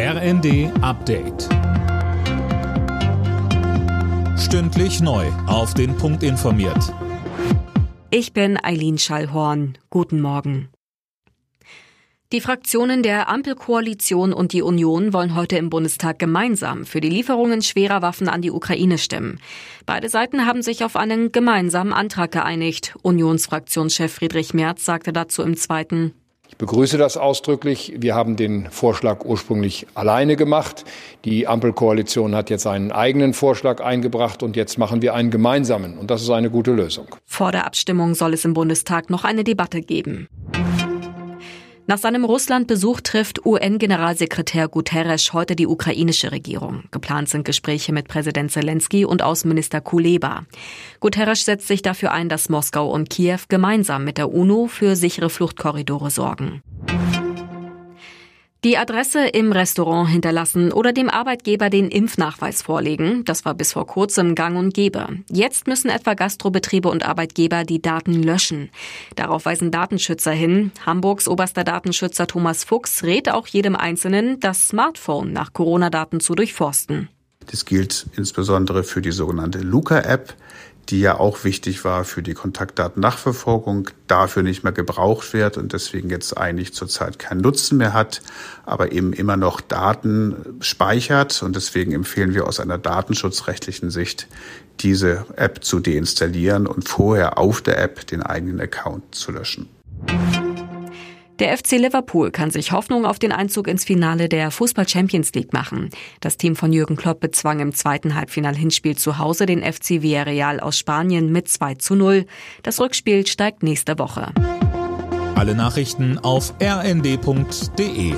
RND Update. Stündlich neu. Auf den Punkt informiert. Ich bin Eileen Schallhorn. Guten Morgen. Die Fraktionen der Ampelkoalition und die Union wollen heute im Bundestag gemeinsam für die Lieferungen schwerer Waffen an die Ukraine stimmen. Beide Seiten haben sich auf einen gemeinsamen Antrag geeinigt. Unionsfraktionschef Friedrich Merz sagte dazu im zweiten ich begrüße das ausdrücklich. Wir haben den Vorschlag ursprünglich alleine gemacht. Die Ampelkoalition hat jetzt einen eigenen Vorschlag eingebracht und jetzt machen wir einen gemeinsamen. Und das ist eine gute Lösung. Vor der Abstimmung soll es im Bundestag noch eine Debatte geben. Nach seinem Russland-Besuch trifft UN-Generalsekretär Guterres heute die ukrainische Regierung. Geplant sind Gespräche mit Präsident Zelensky und Außenminister Kuleba. Guterres setzt sich dafür ein, dass Moskau und Kiew gemeinsam mit der UNO für sichere Fluchtkorridore sorgen. Die Adresse im Restaurant hinterlassen oder dem Arbeitgeber den Impfnachweis vorlegen, das war bis vor kurzem gang und gäbe. Jetzt müssen etwa Gastrobetriebe und Arbeitgeber die Daten löschen. Darauf weisen Datenschützer hin. Hamburgs oberster Datenschützer Thomas Fuchs rät auch jedem Einzelnen, das Smartphone nach Corona-Daten zu durchforsten. Das gilt insbesondere für die sogenannte Luca-App, die ja auch wichtig war für die Kontaktdatennachverfolgung, dafür nicht mehr gebraucht wird und deswegen jetzt eigentlich zurzeit keinen Nutzen mehr hat, aber eben immer noch Daten speichert. Und deswegen empfehlen wir aus einer datenschutzrechtlichen Sicht, diese App zu deinstallieren und vorher auf der App den eigenen Account zu löschen. Der FC Liverpool kann sich Hoffnung auf den Einzug ins Finale der Fußball Champions League machen. Das Team von Jürgen Klopp bezwang im zweiten Halbfinal-Hinspiel zu Hause den FC Villarreal aus Spanien mit 2 zu 0. Das Rückspiel steigt nächste Woche. Alle Nachrichten auf rnd.de